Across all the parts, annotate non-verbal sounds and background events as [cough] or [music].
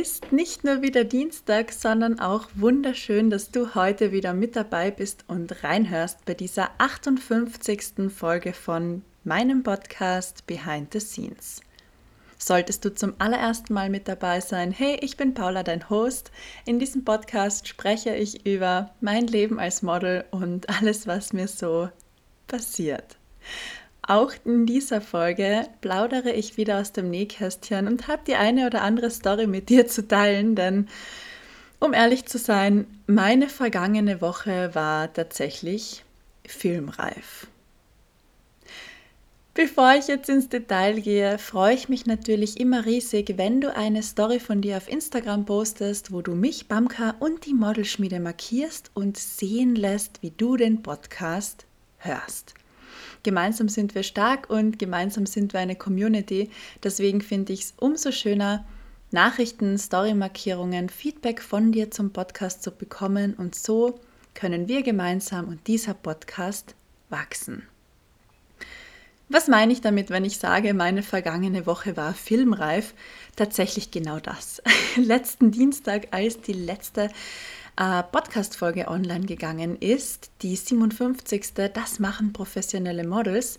Ist nicht nur wieder Dienstag, sondern auch wunderschön, dass du heute wieder mit dabei bist und reinhörst bei dieser 58. Folge von meinem Podcast Behind the Scenes. Solltest du zum allerersten Mal mit dabei sein, hey, ich bin Paula, dein Host. In diesem Podcast spreche ich über mein Leben als Model und alles, was mir so passiert. Auch in dieser Folge plaudere ich wieder aus dem Nähkästchen und habe die eine oder andere Story mit dir zu teilen, denn um ehrlich zu sein, meine vergangene Woche war tatsächlich filmreif. Bevor ich jetzt ins Detail gehe, freue ich mich natürlich immer riesig, wenn du eine Story von dir auf Instagram postest, wo du mich, Bamka und die Modelschmiede markierst und sehen lässt, wie du den Podcast hörst. Gemeinsam sind wir stark und gemeinsam sind wir eine Community. Deswegen finde ich es umso schöner, Nachrichten, Story-Markierungen, Feedback von dir zum Podcast zu bekommen und so können wir gemeinsam und dieser Podcast wachsen. Was meine ich damit, wenn ich sage, meine vergangene Woche war filmreif? Tatsächlich genau das. [laughs] Letzten Dienstag, als die letzte äh, Podcast-Folge online gegangen ist, die 57. Das machen professionelle Models.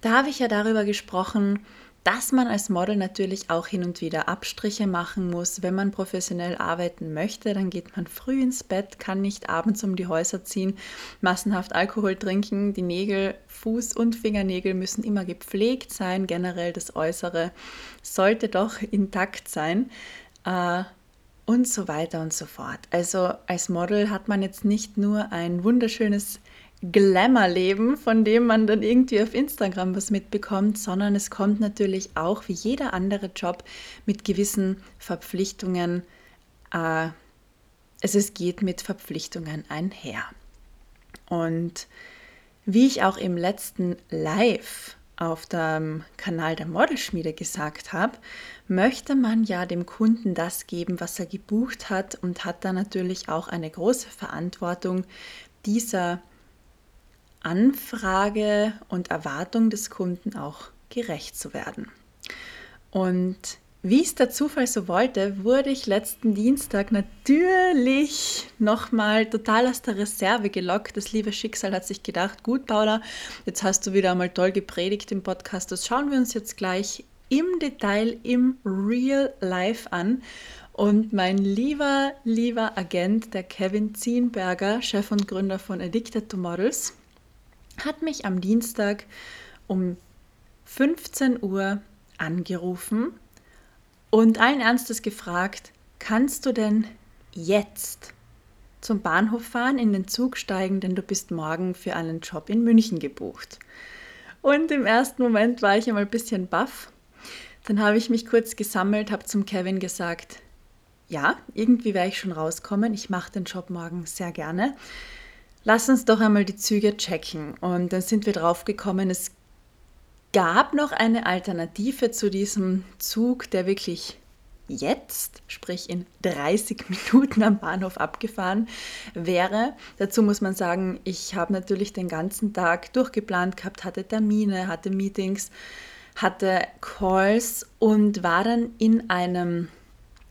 Da habe ich ja darüber gesprochen, dass man als Model natürlich auch hin und wieder Abstriche machen muss. Wenn man professionell arbeiten möchte, dann geht man früh ins Bett, kann nicht abends um die Häuser ziehen, massenhaft Alkohol trinken. Die Nägel, Fuß- und Fingernägel müssen immer gepflegt sein. Generell das Äußere sollte doch intakt sein. Äh, und so weiter und so fort. Also als Model hat man jetzt nicht nur ein wunderschönes Glamour-Leben, von dem man dann irgendwie auf Instagram was mitbekommt, sondern es kommt natürlich auch wie jeder andere Job mit gewissen Verpflichtungen. Äh, also es geht mit Verpflichtungen einher. Und wie ich auch im letzten Live auf dem Kanal der Modelschmiede gesagt habe, möchte man ja dem Kunden das geben, was er gebucht hat und hat da natürlich auch eine große Verantwortung, dieser Anfrage und Erwartung des Kunden auch gerecht zu werden. Und wie es der Zufall so wollte, wurde ich letzten Dienstag natürlich nochmal total aus der Reserve gelockt. Das liebe Schicksal hat sich gedacht, gut Paula, jetzt hast du wieder einmal toll gepredigt im Podcast, das schauen wir uns jetzt gleich im Detail, im Real Life an. Und mein lieber, lieber Agent, der Kevin Zienberger, Chef und Gründer von Addicted to Models, hat mich am Dienstag um 15 Uhr angerufen und allen Ernstes gefragt, kannst du denn jetzt zum Bahnhof fahren, in den Zug steigen, denn du bist morgen für einen Job in München gebucht. Und im ersten Moment war ich einmal ein bisschen baff. Dann habe ich mich kurz gesammelt, habe zum Kevin gesagt, ja, irgendwie werde ich schon rauskommen. Ich mache den Job morgen sehr gerne. Lass uns doch einmal die Züge checken. Und dann sind wir drauf gekommen, es gab noch eine Alternative zu diesem Zug, der wirklich jetzt, sprich in 30 [laughs] Minuten am Bahnhof abgefahren wäre. Dazu muss man sagen, ich habe natürlich den ganzen Tag durchgeplant gehabt, hatte Termine, hatte Meetings, hatte Calls und war dann in einem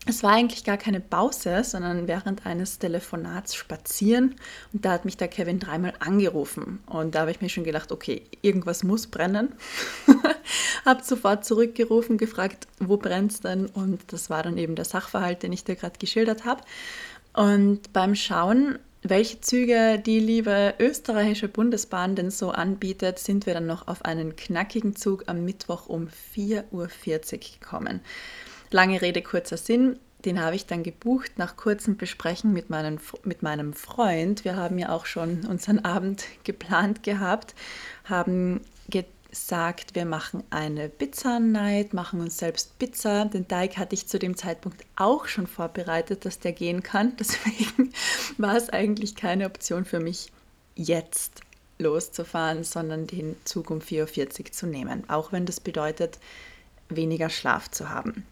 es war eigentlich gar keine Pause, sondern während eines Telefonats spazieren. Und da hat mich der Kevin dreimal angerufen. Und da habe ich mir schon gedacht, okay, irgendwas muss brennen. [laughs] habe sofort zurückgerufen, gefragt, wo brennt es denn? Und das war dann eben der Sachverhalt, den ich dir gerade geschildert habe. Und beim Schauen, welche Züge die liebe österreichische Bundesbahn denn so anbietet, sind wir dann noch auf einen knackigen Zug am Mittwoch um 4.40 Uhr gekommen. Lange Rede, kurzer Sinn. Den habe ich dann gebucht nach kurzem Besprechen mit, meinen, mit meinem Freund. Wir haben ja auch schon unseren Abend [laughs] geplant gehabt, haben gesagt, wir machen eine Pizza-Night, machen uns selbst Pizza. Den Teig hatte ich zu dem Zeitpunkt auch schon vorbereitet, dass der gehen kann. [laughs] Deswegen war es eigentlich keine Option für mich, jetzt loszufahren, sondern den Zug um 4.40 Uhr zu nehmen, auch wenn das bedeutet, weniger Schlaf zu haben.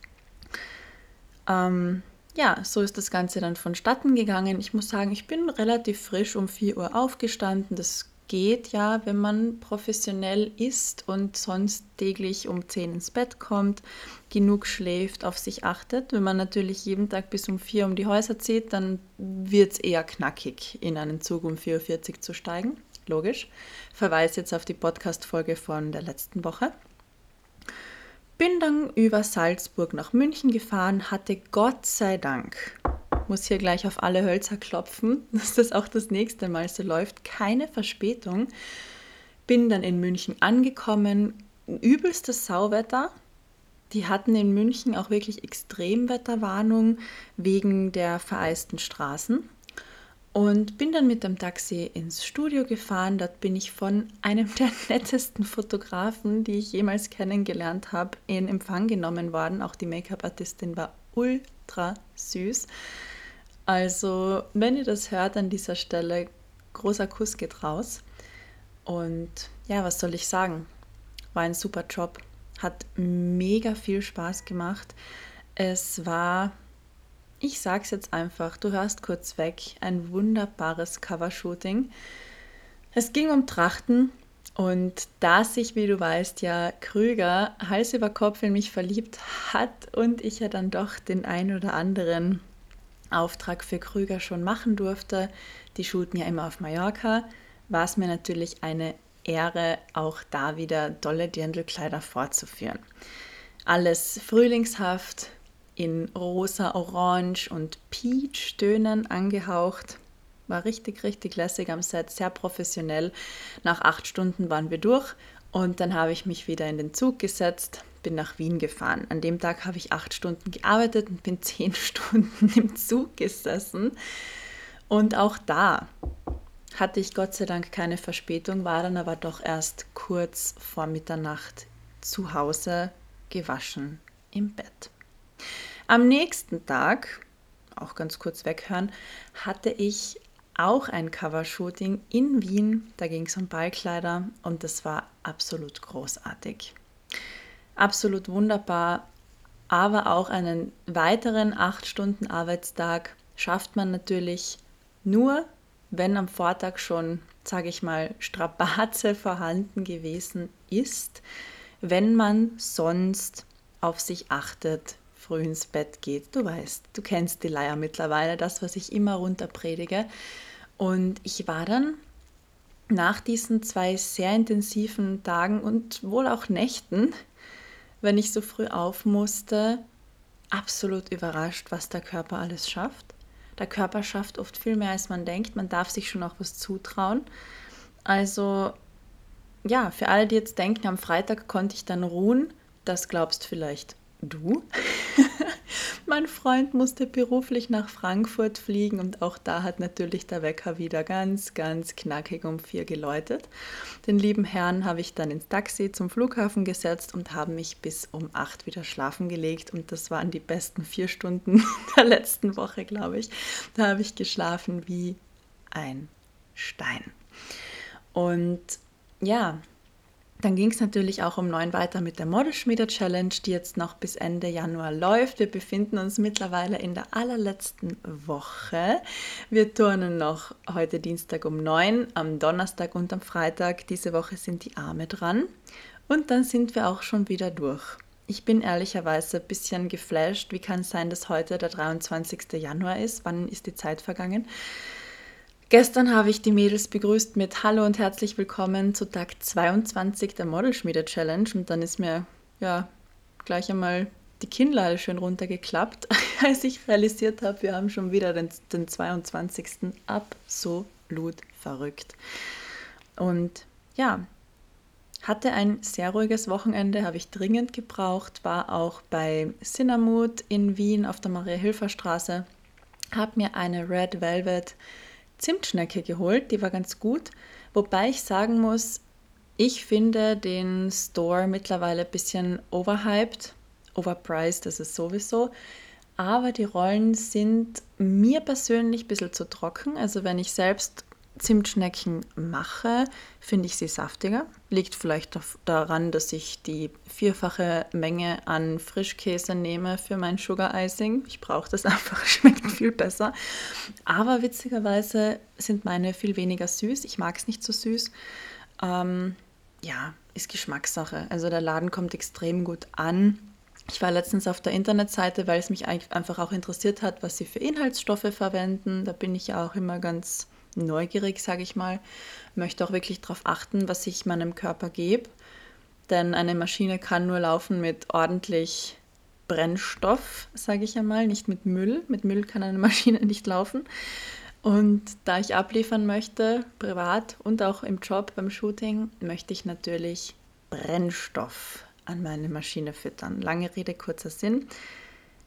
Ähm, ja, so ist das Ganze dann vonstatten gegangen. Ich muss sagen, ich bin relativ frisch um 4 Uhr aufgestanden. Das geht ja, wenn man professionell ist und sonst täglich um 10 ins Bett kommt, genug schläft, auf sich achtet. Wenn man natürlich jeden Tag bis um 4 um die Häuser zieht, dann wird es eher knackig, in einen Zug um 4.40 Uhr zu steigen. Logisch. Verweise jetzt auf die Podcast-Folge von der letzten Woche. Bin dann über Salzburg nach München gefahren, hatte Gott sei Dank, muss hier gleich auf alle Hölzer klopfen, [laughs] dass das auch das nächste Mal so läuft, keine Verspätung. Bin dann in München angekommen, übelstes Sauwetter. Die hatten in München auch wirklich Extremwetterwarnung wegen der vereisten Straßen und bin dann mit dem Taxi ins Studio gefahren. Dort bin ich von einem der [laughs] nettesten Fotografen, die ich jemals kennengelernt habe, in Empfang genommen worden. Auch die Make-up-Artistin war ultra süß. Also, wenn ihr das hört an dieser Stelle, großer Kuss geht raus. Und ja, was soll ich sagen? War ein super Job. Hat mega viel Spaß gemacht. Es war ich sag's jetzt einfach, du hörst kurz weg, ein wunderbares Covershooting. Es ging um Trachten und da sich, wie du weißt, ja Krüger Hals über Kopf in mich verliebt hat und ich ja dann doch den ein oder anderen Auftrag für Krüger schon machen durfte, die shooten ja immer auf Mallorca, war es mir natürlich eine Ehre, auch da wieder tolle Dirndlkleider vorzuführen. Alles frühlingshaft, in rosa, orange und peach Tönen angehaucht. War richtig, richtig lässig am Set, sehr professionell. Nach acht Stunden waren wir durch und dann habe ich mich wieder in den Zug gesetzt, bin nach Wien gefahren. An dem Tag habe ich acht Stunden gearbeitet und bin [laughs] zehn Stunden im Zug gesessen. Und auch da hatte ich Gott sei Dank keine Verspätung, war dann aber doch erst kurz vor Mitternacht zu Hause gewaschen im Bett. Am nächsten Tag, auch ganz kurz weghören, hatte ich auch ein Covershooting in Wien. Da ging es um Ballkleider und das war absolut großartig. Absolut wunderbar, aber auch einen weiteren 8 Stunden Arbeitstag schafft man natürlich nur, wenn am Vortag schon, sage ich mal, Strapaze [laughs] vorhanden gewesen ist, wenn man sonst auf sich achtet, früh ins Bett geht. Du weißt, du kennst die Leier mittlerweile, das, was ich immer runterpredige. Und ich war dann nach diesen zwei sehr intensiven Tagen und wohl auch Nächten, wenn ich so früh auf musste, absolut überrascht, was der Körper alles schafft. Der Körper schafft oft viel mehr, als man denkt. Man darf sich schon auch was zutrauen. Also ja, für alle, die jetzt denken, am Freitag konnte ich dann ruhen, das glaubst vielleicht du. [laughs] mein Freund musste beruflich nach Frankfurt fliegen und auch da hat natürlich der Wecker wieder ganz, ganz knackig um vier geläutet. Den lieben Herrn habe ich dann ins Taxi zum Flughafen gesetzt und habe mich bis um acht wieder schlafen gelegt und das waren die besten vier Stunden [laughs] der letzten Woche, glaube ich. Da habe ich geschlafen wie ein Stein. Und ja, dann ging es natürlich auch um neun weiter mit der Modelschmiede Challenge, die jetzt noch bis Ende Januar läuft. Wir befinden uns mittlerweile in der allerletzten Woche. Wir turnen noch heute Dienstag um neun, am Donnerstag und am Freitag. Diese Woche sind die Arme dran. Und dann sind wir auch schon wieder durch. Ich bin ehrlicherweise ein bisschen geflasht. Wie kann es sein, dass heute der 23. Januar ist? Wann ist die Zeit vergangen? Gestern habe ich die Mädels begrüßt mit Hallo und herzlich willkommen zu Tag 22 der Modelschmiede Challenge und dann ist mir ja gleich einmal die Kinnlade schön runtergeklappt, [laughs] als ich realisiert habe, wir haben schon wieder den, den 22. Absolut verrückt. Und ja, hatte ein sehr ruhiges Wochenende, habe ich dringend gebraucht, war auch bei Cinnamut in Wien auf der Maria-Hilfer-Straße, habe mir eine Red Velvet Zimtschnecke geholt, die war ganz gut. Wobei ich sagen muss, ich finde den Store mittlerweile ein bisschen overhyped, overpriced, das ist sowieso. Aber die Rollen sind mir persönlich ein bisschen zu trocken. Also wenn ich selbst Zimtschnecken mache, finde ich sie saftiger. Liegt vielleicht daran, dass ich die vierfache Menge an Frischkäse nehme für mein Sugar Icing. Ich brauche das [laughs] einfach, schmeckt viel besser. Aber witzigerweise sind meine viel weniger süß. Ich mag es nicht so süß. Ähm, ja, ist Geschmackssache. Also der Laden kommt extrem gut an. Ich war letztens auf der Internetseite, weil es mich einfach auch interessiert hat, was sie für Inhaltsstoffe verwenden. Da bin ich ja auch immer ganz neugierig, sage ich mal. Möchte auch wirklich darauf achten, was ich meinem Körper gebe. Denn eine Maschine kann nur laufen mit ordentlich Brennstoff, sage ich einmal, nicht mit Müll. Mit Müll kann eine [laughs] Maschine nicht laufen. Und da ich abliefern möchte, privat und auch im Job beim Shooting, möchte ich natürlich Brennstoff an meine Maschine füttern. Lange Rede, kurzer Sinn.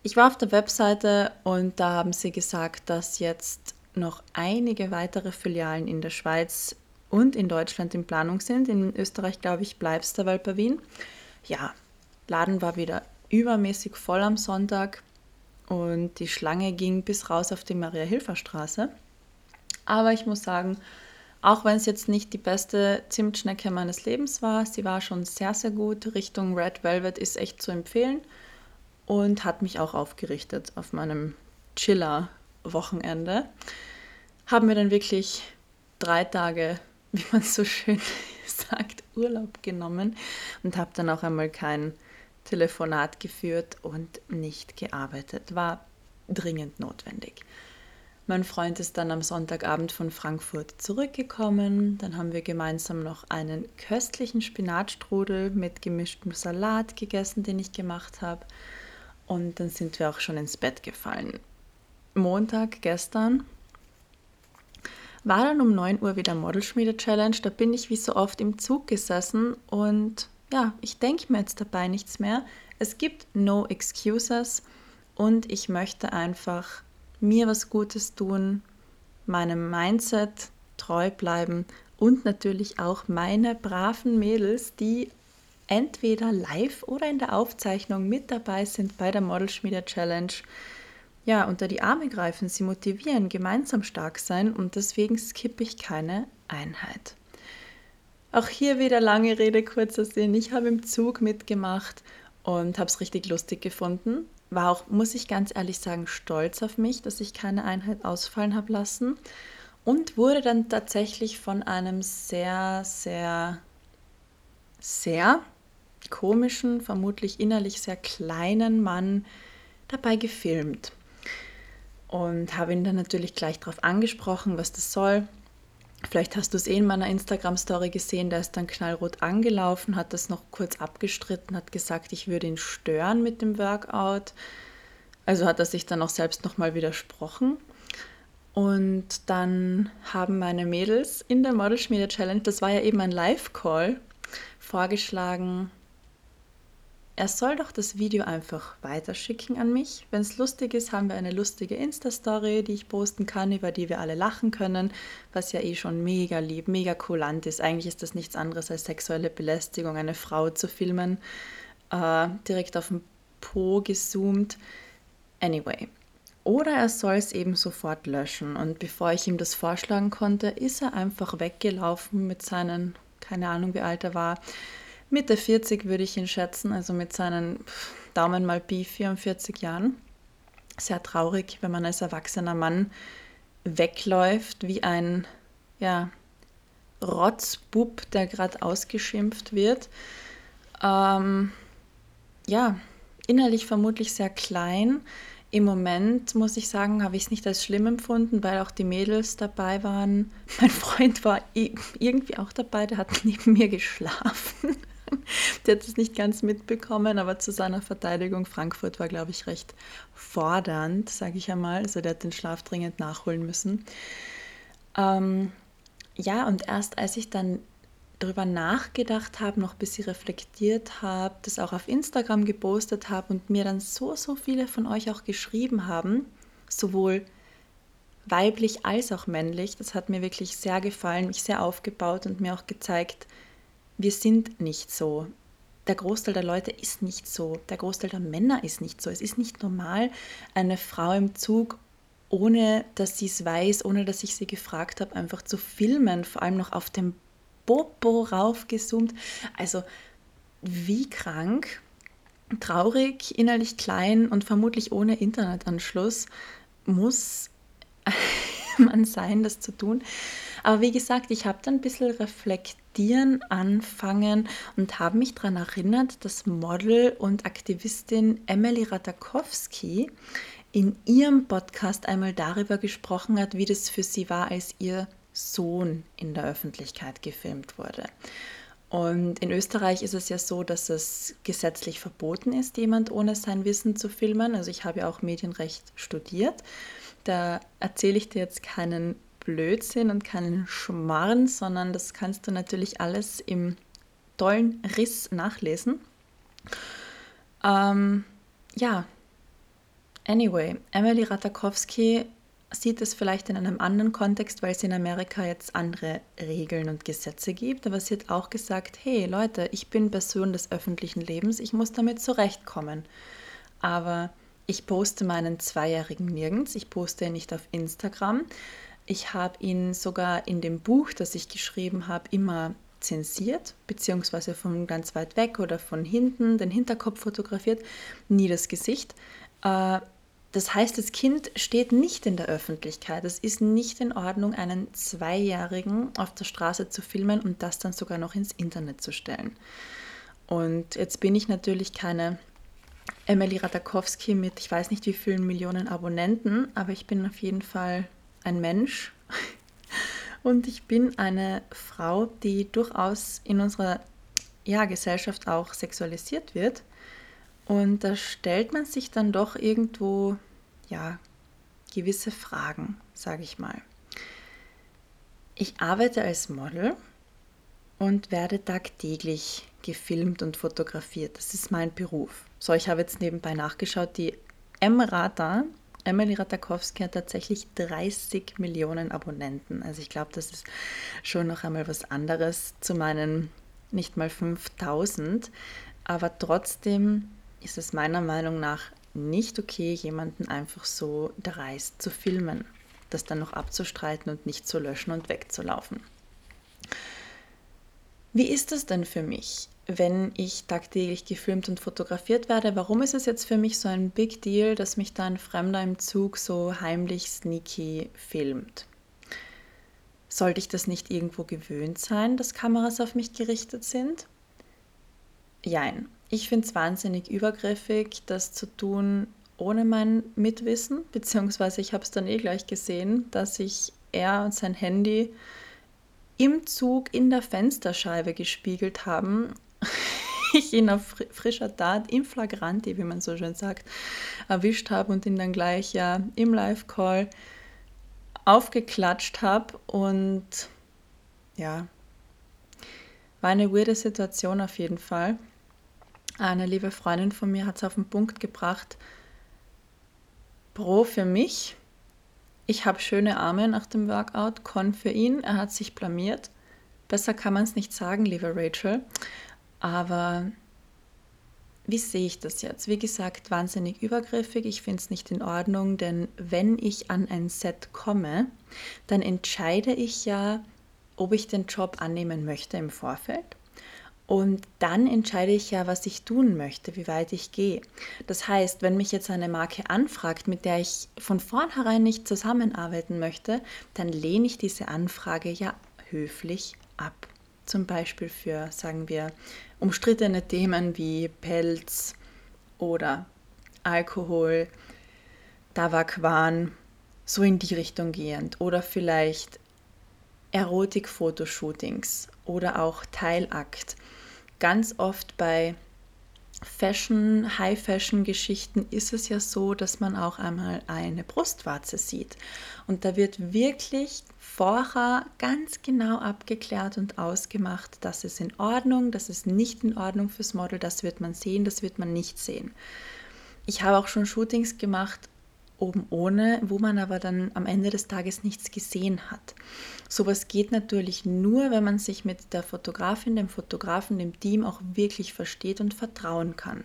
Ich war auf der Webseite und da haben sie gesagt, dass jetzt noch einige weitere Filialen in der Schweiz und in Deutschland in Planung sind. In Österreich, glaube ich, bleibt es dabei bei Wien. Ja, Laden war wieder übermäßig voll am Sonntag und die Schlange ging bis raus auf die Maria-Hilfer-Straße. Aber ich muss sagen, auch wenn es jetzt nicht die beste Zimtschnecke meines Lebens war, sie war schon sehr, sehr gut. Richtung Red Velvet ist echt zu empfehlen und hat mich auch aufgerichtet auf meinem Chiller-Wochenende. Haben wir dann wirklich drei Tage, wie man so schön [laughs] sagt, Urlaub genommen und habe dann auch einmal kein Telefonat geführt und nicht gearbeitet. War dringend notwendig. Mein Freund ist dann am Sonntagabend von Frankfurt zurückgekommen. Dann haben wir gemeinsam noch einen köstlichen Spinatstrudel mit gemischtem Salat gegessen, den ich gemacht habe. Und dann sind wir auch schon ins Bett gefallen. Montag gestern war dann um 9 Uhr wieder Modelschmiede-Challenge. Da bin ich wie so oft im Zug gesessen und ja, ich denke mir jetzt dabei nichts mehr. Es gibt no excuses und ich möchte einfach mir was Gutes tun, meinem Mindset treu bleiben und natürlich auch meine braven Mädels, die entweder live oder in der Aufzeichnung mit dabei sind bei der Modelschmiede Challenge, ja, unter die Arme greifen, sie motivieren, gemeinsam stark sein und deswegen skippe ich keine Einheit. Auch hier wieder lange Rede, kurzer Sinn. Ich habe im Zug mitgemacht und habe es richtig lustig gefunden war auch, muss ich ganz ehrlich sagen, stolz auf mich, dass ich keine Einheit ausfallen habe lassen und wurde dann tatsächlich von einem sehr, sehr, sehr komischen, vermutlich innerlich sehr kleinen Mann dabei gefilmt. Und habe ihn dann natürlich gleich darauf angesprochen, was das soll. Vielleicht hast du es eh in meiner Instagram-Story gesehen, der ist dann knallrot angelaufen, hat das noch kurz abgestritten, hat gesagt, ich würde ihn stören mit dem Workout. Also hat er sich dann auch selbst nochmal widersprochen. Und dann haben meine Mädels in der Model Schmiede Challenge, das war ja eben ein Live-Call, vorgeschlagen, er soll doch das Video einfach weiterschicken an mich. Wenn es lustig ist, haben wir eine lustige Insta-Story, die ich posten kann, über die wir alle lachen können, was ja eh schon mega lieb, mega kulant ist. Eigentlich ist das nichts anderes als sexuelle Belästigung, eine Frau zu filmen, äh, direkt auf den Po gezoomt. Anyway. Oder er soll es eben sofort löschen. Und bevor ich ihm das vorschlagen konnte, ist er einfach weggelaufen mit seinen, keine Ahnung wie alt er war, Mitte 40 würde ich ihn schätzen, also mit seinen Daumen mal Pi 44 Jahren. Sehr traurig, wenn man als erwachsener Mann wegläuft wie ein ja, Rotzbub, der gerade ausgeschimpft wird. Ähm, ja, innerlich vermutlich sehr klein. Im Moment muss ich sagen, habe ich es nicht als schlimm empfunden, weil auch die Mädels dabei waren. Mein Freund war irgendwie auch dabei, der hat [laughs] neben mir geschlafen. [laughs] Der hat es nicht ganz mitbekommen, aber zu seiner Verteidigung, Frankfurt war, glaube ich, recht fordernd, sage ich einmal. Also der hat den Schlaf dringend nachholen müssen. Ähm, ja, und erst als ich dann darüber nachgedacht habe, noch ein bisschen reflektiert habe, das auch auf Instagram gepostet habe und mir dann so, so viele von euch auch geschrieben haben, sowohl weiblich als auch männlich. Das hat mir wirklich sehr gefallen, mich sehr aufgebaut und mir auch gezeigt, wir sind nicht so. Der Großteil der Leute ist nicht so. Der Großteil der Männer ist nicht so. Es ist nicht normal, eine Frau im Zug ohne dass sie es weiß, ohne dass ich sie gefragt habe, einfach zu filmen, vor allem noch auf dem Popo raufgezoomt. Also wie krank, traurig, innerlich klein und vermutlich ohne Internetanschluss muss man sein, das zu tun. Aber wie gesagt, ich habe dann ein bisschen reflektieren anfangen und habe mich daran erinnert, dass Model und Aktivistin Emily Ratakowski in ihrem Podcast einmal darüber gesprochen hat, wie das für sie war, als ihr Sohn in der Öffentlichkeit gefilmt wurde. Und in Österreich ist es ja so, dass es gesetzlich verboten ist, jemand ohne sein Wissen zu filmen. Also ich habe ja auch Medienrecht studiert. Da erzähle ich dir jetzt keinen Blödsinn und keinen Schmarrn, sondern das kannst du natürlich alles im tollen Riss nachlesen. Ähm, ja, anyway, Emily Ratakowski sieht es vielleicht in einem anderen Kontext, weil es in Amerika jetzt andere Regeln und Gesetze gibt. Aber sie hat auch gesagt, hey Leute, ich bin Person des öffentlichen Lebens, ich muss damit zurechtkommen. Aber ich poste meinen Zweijährigen nirgends, ich poste ihn nicht auf Instagram. Ich habe ihn sogar in dem Buch, das ich geschrieben habe, immer zensiert, beziehungsweise von ganz weit weg oder von hinten den Hinterkopf fotografiert, nie das Gesicht. Äh, das heißt, das Kind steht nicht in der Öffentlichkeit. Es ist nicht in Ordnung, einen Zweijährigen auf der Straße zu filmen und das dann sogar noch ins Internet zu stellen. Und jetzt bin ich natürlich keine Emily Ratakowski mit, ich weiß nicht wie vielen Millionen Abonnenten, aber ich bin auf jeden Fall ein Mensch. [laughs] Und ich bin eine Frau, die durchaus in unserer ja, Gesellschaft auch sexualisiert wird. Und da stellt man sich dann doch irgendwo ja, gewisse Fragen, sage ich mal. Ich arbeite als Model und werde tagtäglich gefilmt und fotografiert. Das ist mein Beruf. So, ich habe jetzt nebenbei nachgeschaut, die M-Rata, Emily Ratakowski hat tatsächlich 30 Millionen Abonnenten. Also ich glaube, das ist schon noch einmal was anderes zu meinen nicht mal 5000. Aber trotzdem ist es meiner Meinung nach nicht okay, jemanden einfach so dreist zu filmen, das dann noch abzustreiten und nicht zu löschen und wegzulaufen. Wie ist das denn für mich, wenn ich tagtäglich gefilmt und fotografiert werde? Warum ist es jetzt für mich so ein Big Deal, dass mich da ein Fremder im Zug so heimlich sneaky filmt? Sollte ich das nicht irgendwo gewöhnt sein, dass Kameras auf mich gerichtet sind? Jein. Ich finde es wahnsinnig übergriffig, das zu tun ohne mein Mitwissen, [laughs] beziehungsweise ich habe es dann eh gleich gesehen, dass sich er und sein Handy im Zug in der Fensterscheibe gespiegelt haben. [laughs] ich ihn auf frischer Tat, im Flagranti, wie man so schön sagt, erwischt habe und ihn dann gleich ja im Live-Call aufgeklatscht habe und ja, war eine weirde Situation auf jeden Fall. Eine liebe Freundin von mir hat es auf den Punkt gebracht. Pro für mich. Ich habe schöne Arme nach dem Workout. Con für ihn. Er hat sich blamiert. Besser kann man es nicht sagen, liebe Rachel. Aber wie sehe ich das jetzt? Wie gesagt, wahnsinnig übergriffig. Ich finde es nicht in Ordnung, denn wenn ich an ein Set komme, dann entscheide ich ja, ob ich den Job annehmen möchte im Vorfeld und dann entscheide ich ja, was ich tun möchte, wie weit ich gehe. Das heißt, wenn mich jetzt eine Marke anfragt, mit der ich von vornherein nicht zusammenarbeiten möchte, dann lehne ich diese Anfrage ja höflich ab. Zum Beispiel für, sagen wir, umstrittene Themen wie Pelz oder Alkohol, Tabakwahn, so in die Richtung gehend. Oder vielleicht Erotik-Fotoshootings oder auch Teilakt ganz oft bei Fashion, High-Fashion-Geschichten ist es ja so, dass man auch einmal eine Brustwarze sieht. Und da wird wirklich vorher ganz genau abgeklärt und ausgemacht, das ist in Ordnung, das ist nicht in Ordnung fürs Model, das wird man sehen, das wird man nicht sehen. Ich habe auch schon Shootings gemacht, oben ohne, wo man aber dann am Ende des Tages nichts gesehen hat. Sowas geht natürlich nur, wenn man sich mit der Fotografin, dem Fotografen, dem Team auch wirklich versteht und vertrauen kann.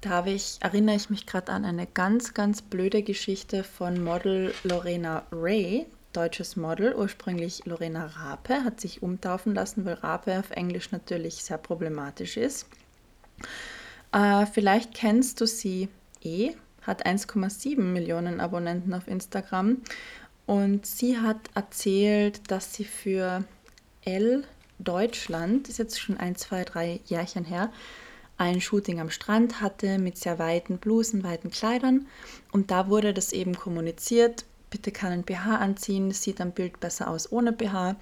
Da ich, erinnere ich mich gerade an eine ganz, ganz blöde Geschichte von Model Lorena Ray, deutsches Model, ursprünglich Lorena Rape, hat sich umtaufen lassen, weil Rape auf Englisch natürlich sehr problematisch ist. Äh, vielleicht kennst du sie eh, hat 1,7 Millionen Abonnenten auf Instagram und sie hat erzählt, dass sie für L Deutschland, ist jetzt schon ein, zwei, drei Jährchen her, ein Shooting am Strand hatte mit sehr weiten Blusen, weiten Kleidern. Und da wurde das eben kommuniziert, bitte keinen BH anziehen, sieht am Bild besser aus ohne BH.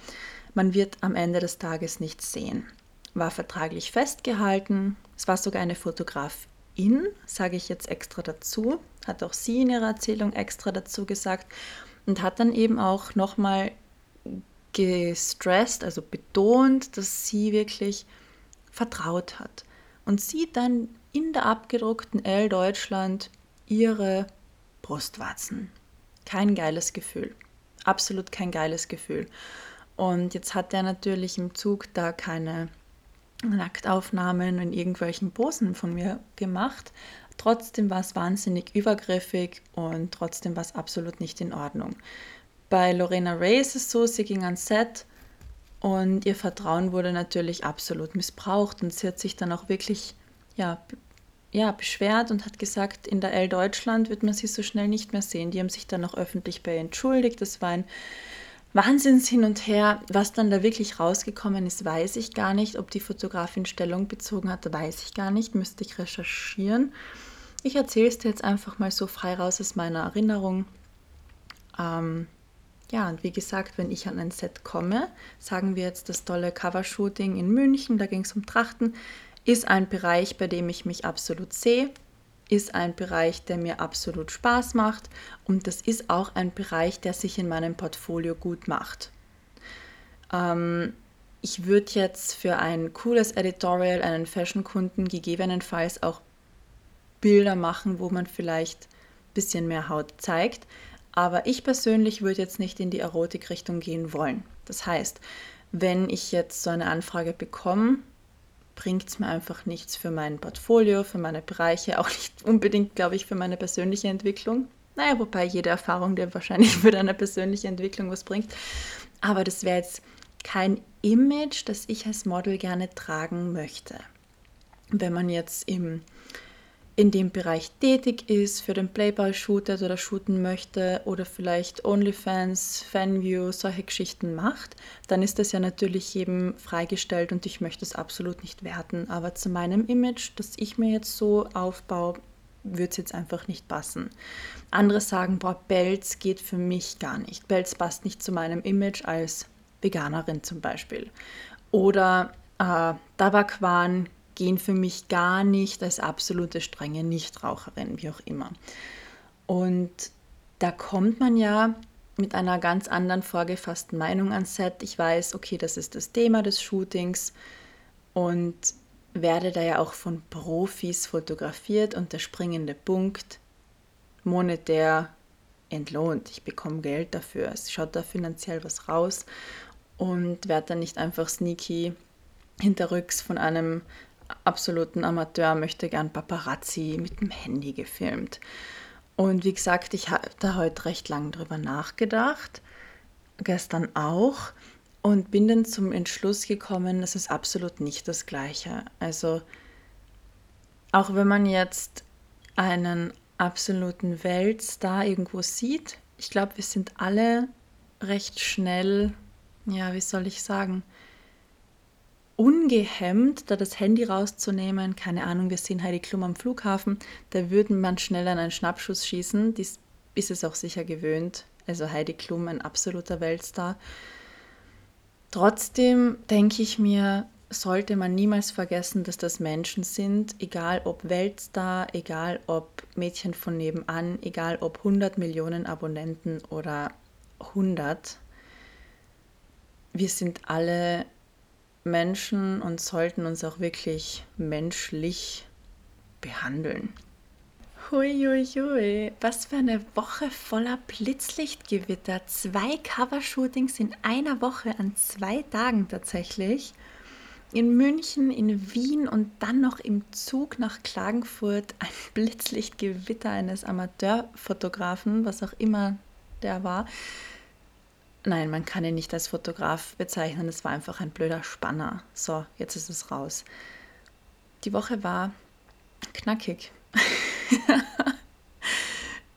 Man wird am Ende des Tages nichts sehen. War vertraglich festgehalten. Es war sogar eine Fotografin, sage ich jetzt extra dazu, hat auch sie in ihrer Erzählung extra dazu gesagt und hat dann eben auch nochmal gestresst, also betont, dass sie wirklich vertraut hat und sieht dann in der abgedruckten L Deutschland ihre Brustwarzen. Kein geiles Gefühl. Absolut kein geiles Gefühl. Und jetzt hat er natürlich im Zug da keine Nacktaufnahmen in irgendwelchen Posen von mir gemacht. Trotzdem war es wahnsinnig übergriffig und trotzdem war es absolut nicht in Ordnung. Bei Lorena Ray ist es so, sie ging ans Set und ihr Vertrauen wurde natürlich absolut missbraucht und sie hat sich dann auch wirklich ja, ja, beschwert und hat gesagt, in der L Deutschland wird man sie so schnell nicht mehr sehen. Die haben sich dann auch öffentlich bei ihr entschuldigt. Das war ein Wahnsinns hin und her. Was dann da wirklich rausgekommen ist, weiß ich gar nicht. Ob die Fotografin Stellung bezogen hat, weiß ich gar nicht. Müsste ich recherchieren. Ich erzähle es dir jetzt einfach mal so frei raus aus meiner Erinnerung. Ähm, ja, und wie gesagt, wenn ich an ein Set komme, sagen wir jetzt das tolle Covershooting in München, da ging es um Trachten, ist ein Bereich, bei dem ich mich absolut sehe, ist ein Bereich, der mir absolut Spaß macht und das ist auch ein Bereich, der sich in meinem Portfolio gut macht. Ähm, ich würde jetzt für ein cooles Editorial einen Fashion-Kunden gegebenenfalls auch Bilder machen, wo man vielleicht ein bisschen mehr Haut zeigt. Aber ich persönlich würde jetzt nicht in die Erotikrichtung gehen wollen. Das heißt, wenn ich jetzt so eine Anfrage bekomme, bringt es mir einfach nichts für mein Portfolio, für meine Bereiche, auch nicht unbedingt, glaube ich, für meine persönliche Entwicklung. Naja, wobei jede Erfahrung dir wahrscheinlich für deine persönliche Entwicklung was bringt. Aber das wäre jetzt kein Image, das ich als Model gerne tragen möchte. Wenn man jetzt im in dem Bereich tätig ist, für den Playboy shootet oder shooten möchte oder vielleicht OnlyFans, Fanview, solche Geschichten macht, dann ist das ja natürlich jedem freigestellt und ich möchte es absolut nicht werten. Aber zu meinem Image, das ich mir jetzt so aufbaue, würde es jetzt einfach nicht passen. Andere sagen, boah, Belz geht für mich gar nicht. Belz passt nicht zu meinem Image als Veganerin zum Beispiel. Oder äh, Tabakwan gehen für mich gar nicht als absolute strenge Nichtraucherin, wie auch immer. Und da kommt man ja mit einer ganz anderen vorgefassten Meinung ans Set. Ich weiß, okay, das ist das Thema des Shootings und werde da ja auch von Profis fotografiert und der springende Punkt monetär entlohnt. Ich bekomme Geld dafür. Es schaut da finanziell was raus und werde dann nicht einfach sneaky hinterrücks von einem absoluten Amateur möchte gern Paparazzi mit dem Handy gefilmt. Und wie gesagt, ich habe da heute recht lang drüber nachgedacht, gestern auch, und bin dann zum Entschluss gekommen, das ist absolut nicht das Gleiche. Also auch wenn man jetzt einen absoluten Weltstar irgendwo sieht, ich glaube, wir sind alle recht schnell, ja, wie soll ich sagen, ungehemmt, da das Handy rauszunehmen. Keine Ahnung, wir sehen Heidi Klum am Flughafen, da würde man schnell an einen Schnappschuss schießen. Dies ist es auch sicher gewöhnt. Also Heidi Klum, ein absoluter Weltstar. Trotzdem denke ich mir, sollte man niemals vergessen, dass das Menschen sind, egal ob Weltstar, egal ob Mädchen von nebenan, egal ob 100 Millionen Abonnenten oder 100. Wir sind alle Menschen und sollten uns auch wirklich menschlich behandeln. Huiuiui, was für eine Woche voller Blitzlichtgewitter. Zwei Covershootings in einer Woche an zwei Tagen tatsächlich. in München, in Wien und dann noch im Zug nach Klagenfurt ein [laughs] Blitzlichtgewitter eines Amateurfotografen, was auch immer der war. Nein, man kann ihn nicht als Fotograf bezeichnen, es war einfach ein blöder Spanner. So, jetzt ist es raus. Die Woche war knackig. [laughs]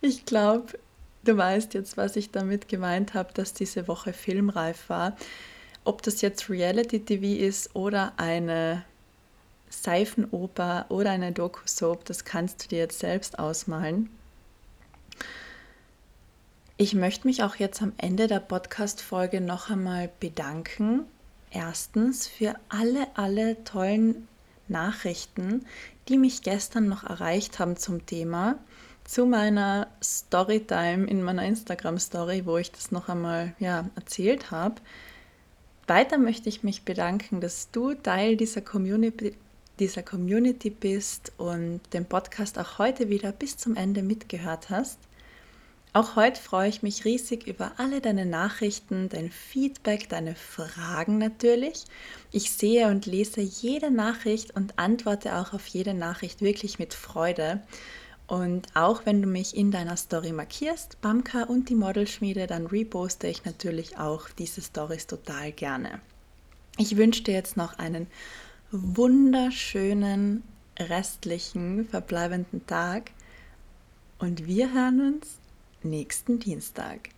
ich glaube, du weißt jetzt, was ich damit gemeint habe, dass diese Woche filmreif war. Ob das jetzt Reality TV ist oder eine Seifenoper oder eine Doku-Soap, das kannst du dir jetzt selbst ausmalen. Ich möchte mich auch jetzt am Ende der Podcast-Folge noch einmal bedanken. Erstens für alle, alle tollen Nachrichten, die mich gestern noch erreicht haben zum Thema, zu meiner Storytime in meiner Instagram-Story, wo ich das noch einmal ja, erzählt habe. Weiter möchte ich mich bedanken, dass du Teil dieser Community, dieser Community bist und den Podcast auch heute wieder bis zum Ende mitgehört hast. Auch heute freue ich mich riesig über alle deine Nachrichten, dein Feedback, deine Fragen natürlich. Ich sehe und lese jede Nachricht und antworte auch auf jede Nachricht wirklich mit Freude. Und auch wenn du mich in deiner Story markierst, Bamka und die Modelschmiede, dann reposte ich natürlich auch diese Stories total gerne. Ich wünsche dir jetzt noch einen wunderschönen restlichen verbleibenden Tag und wir hören uns nächsten Dienstag.